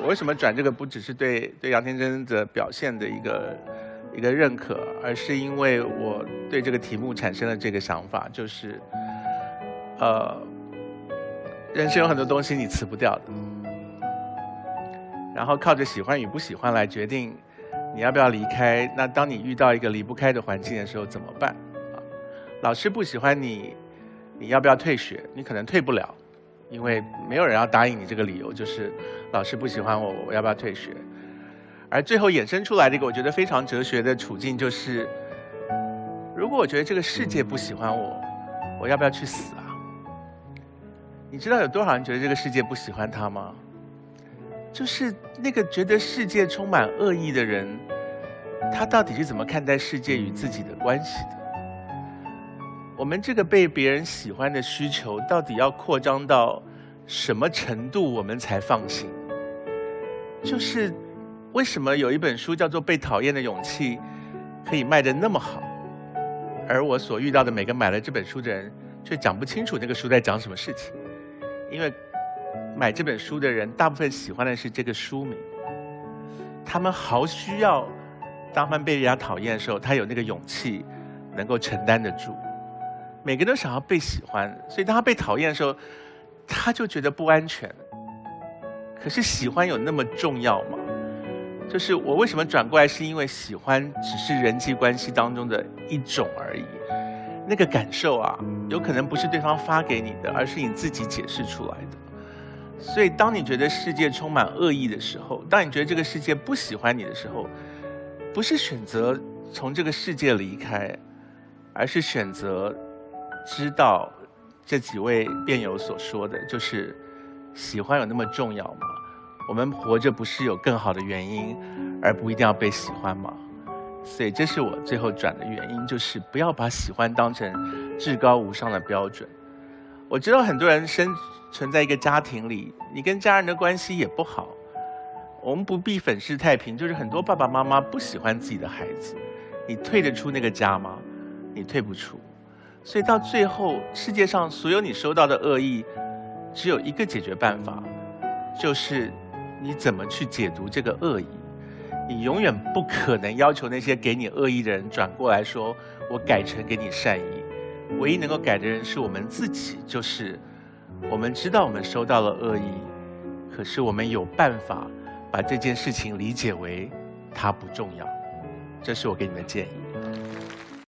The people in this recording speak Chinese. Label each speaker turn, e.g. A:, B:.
A: 我为什么转这个？不只是对对杨天真的表现的一个一个认可，而是因为我对这个题目产生了这个想法，就是呃，人生有很多东西你辞不掉的，然后靠着喜欢与不喜欢来决定你要不要离开。那当你遇到一个离不开的环境的时候怎么办？啊，老师不喜欢你，你要不要退学？你可能退不了。因为没有人要答应你这个理由，就是老师不喜欢我，我要不要退学？而最后衍生出来的一个我觉得非常哲学的处境，就是如果我觉得这个世界不喜欢我，我要不要去死啊？你知道有多少人觉得这个世界不喜欢他吗？就是那个觉得世界充满恶意的人，他到底是怎么看待世界与自己的关系的？我们这个被别人喜欢的需求，到底要扩张到什么程度，我们才放心？就是为什么有一本书叫做《被讨厌的勇气》，可以卖得那么好，而我所遇到的每个买了这本书的人，却讲不清楚那个书在讲什么事情？因为买这本书的人，大部分喜欢的是这个书名，他们好需要，当他们被人家讨厌的时候，他有那个勇气，能够承担得住。每个人都想要被喜欢，所以当他被讨厌的时候，他就觉得不安全。可是喜欢有那么重要吗？就是我为什么转过来，是因为喜欢只是人际关系当中的一种而已。那个感受啊，有可能不是对方发给你的，而是你自己解释出来的。所以当你觉得世界充满恶意的时候，当你觉得这个世界不喜欢你的时候，不是选择从这个世界离开，而是选择。知道这几位辩友所说的就是喜欢有那么重要吗？我们活着不是有更好的原因，而不一定要被喜欢吗？所以这是我最后转的原因，就是不要把喜欢当成至高无上的标准。我知道很多人生存在一个家庭里，你跟家人的关系也不好。我们不必粉饰太平，就是很多爸爸妈妈不喜欢自己的孩子，你退得出那个家吗？你退不出。所以到最后，世界上所有你收到的恶意，只有一个解决办法，就是你怎么去解读这个恶意。你永远不可能要求那些给你恶意的人转过来说：“我改成给你善意。”唯一能够改的人是我们自己，就是我们知道我们收到了恶意，可是我们有办法把这件事情理解为它不重要。这是我给你的建议。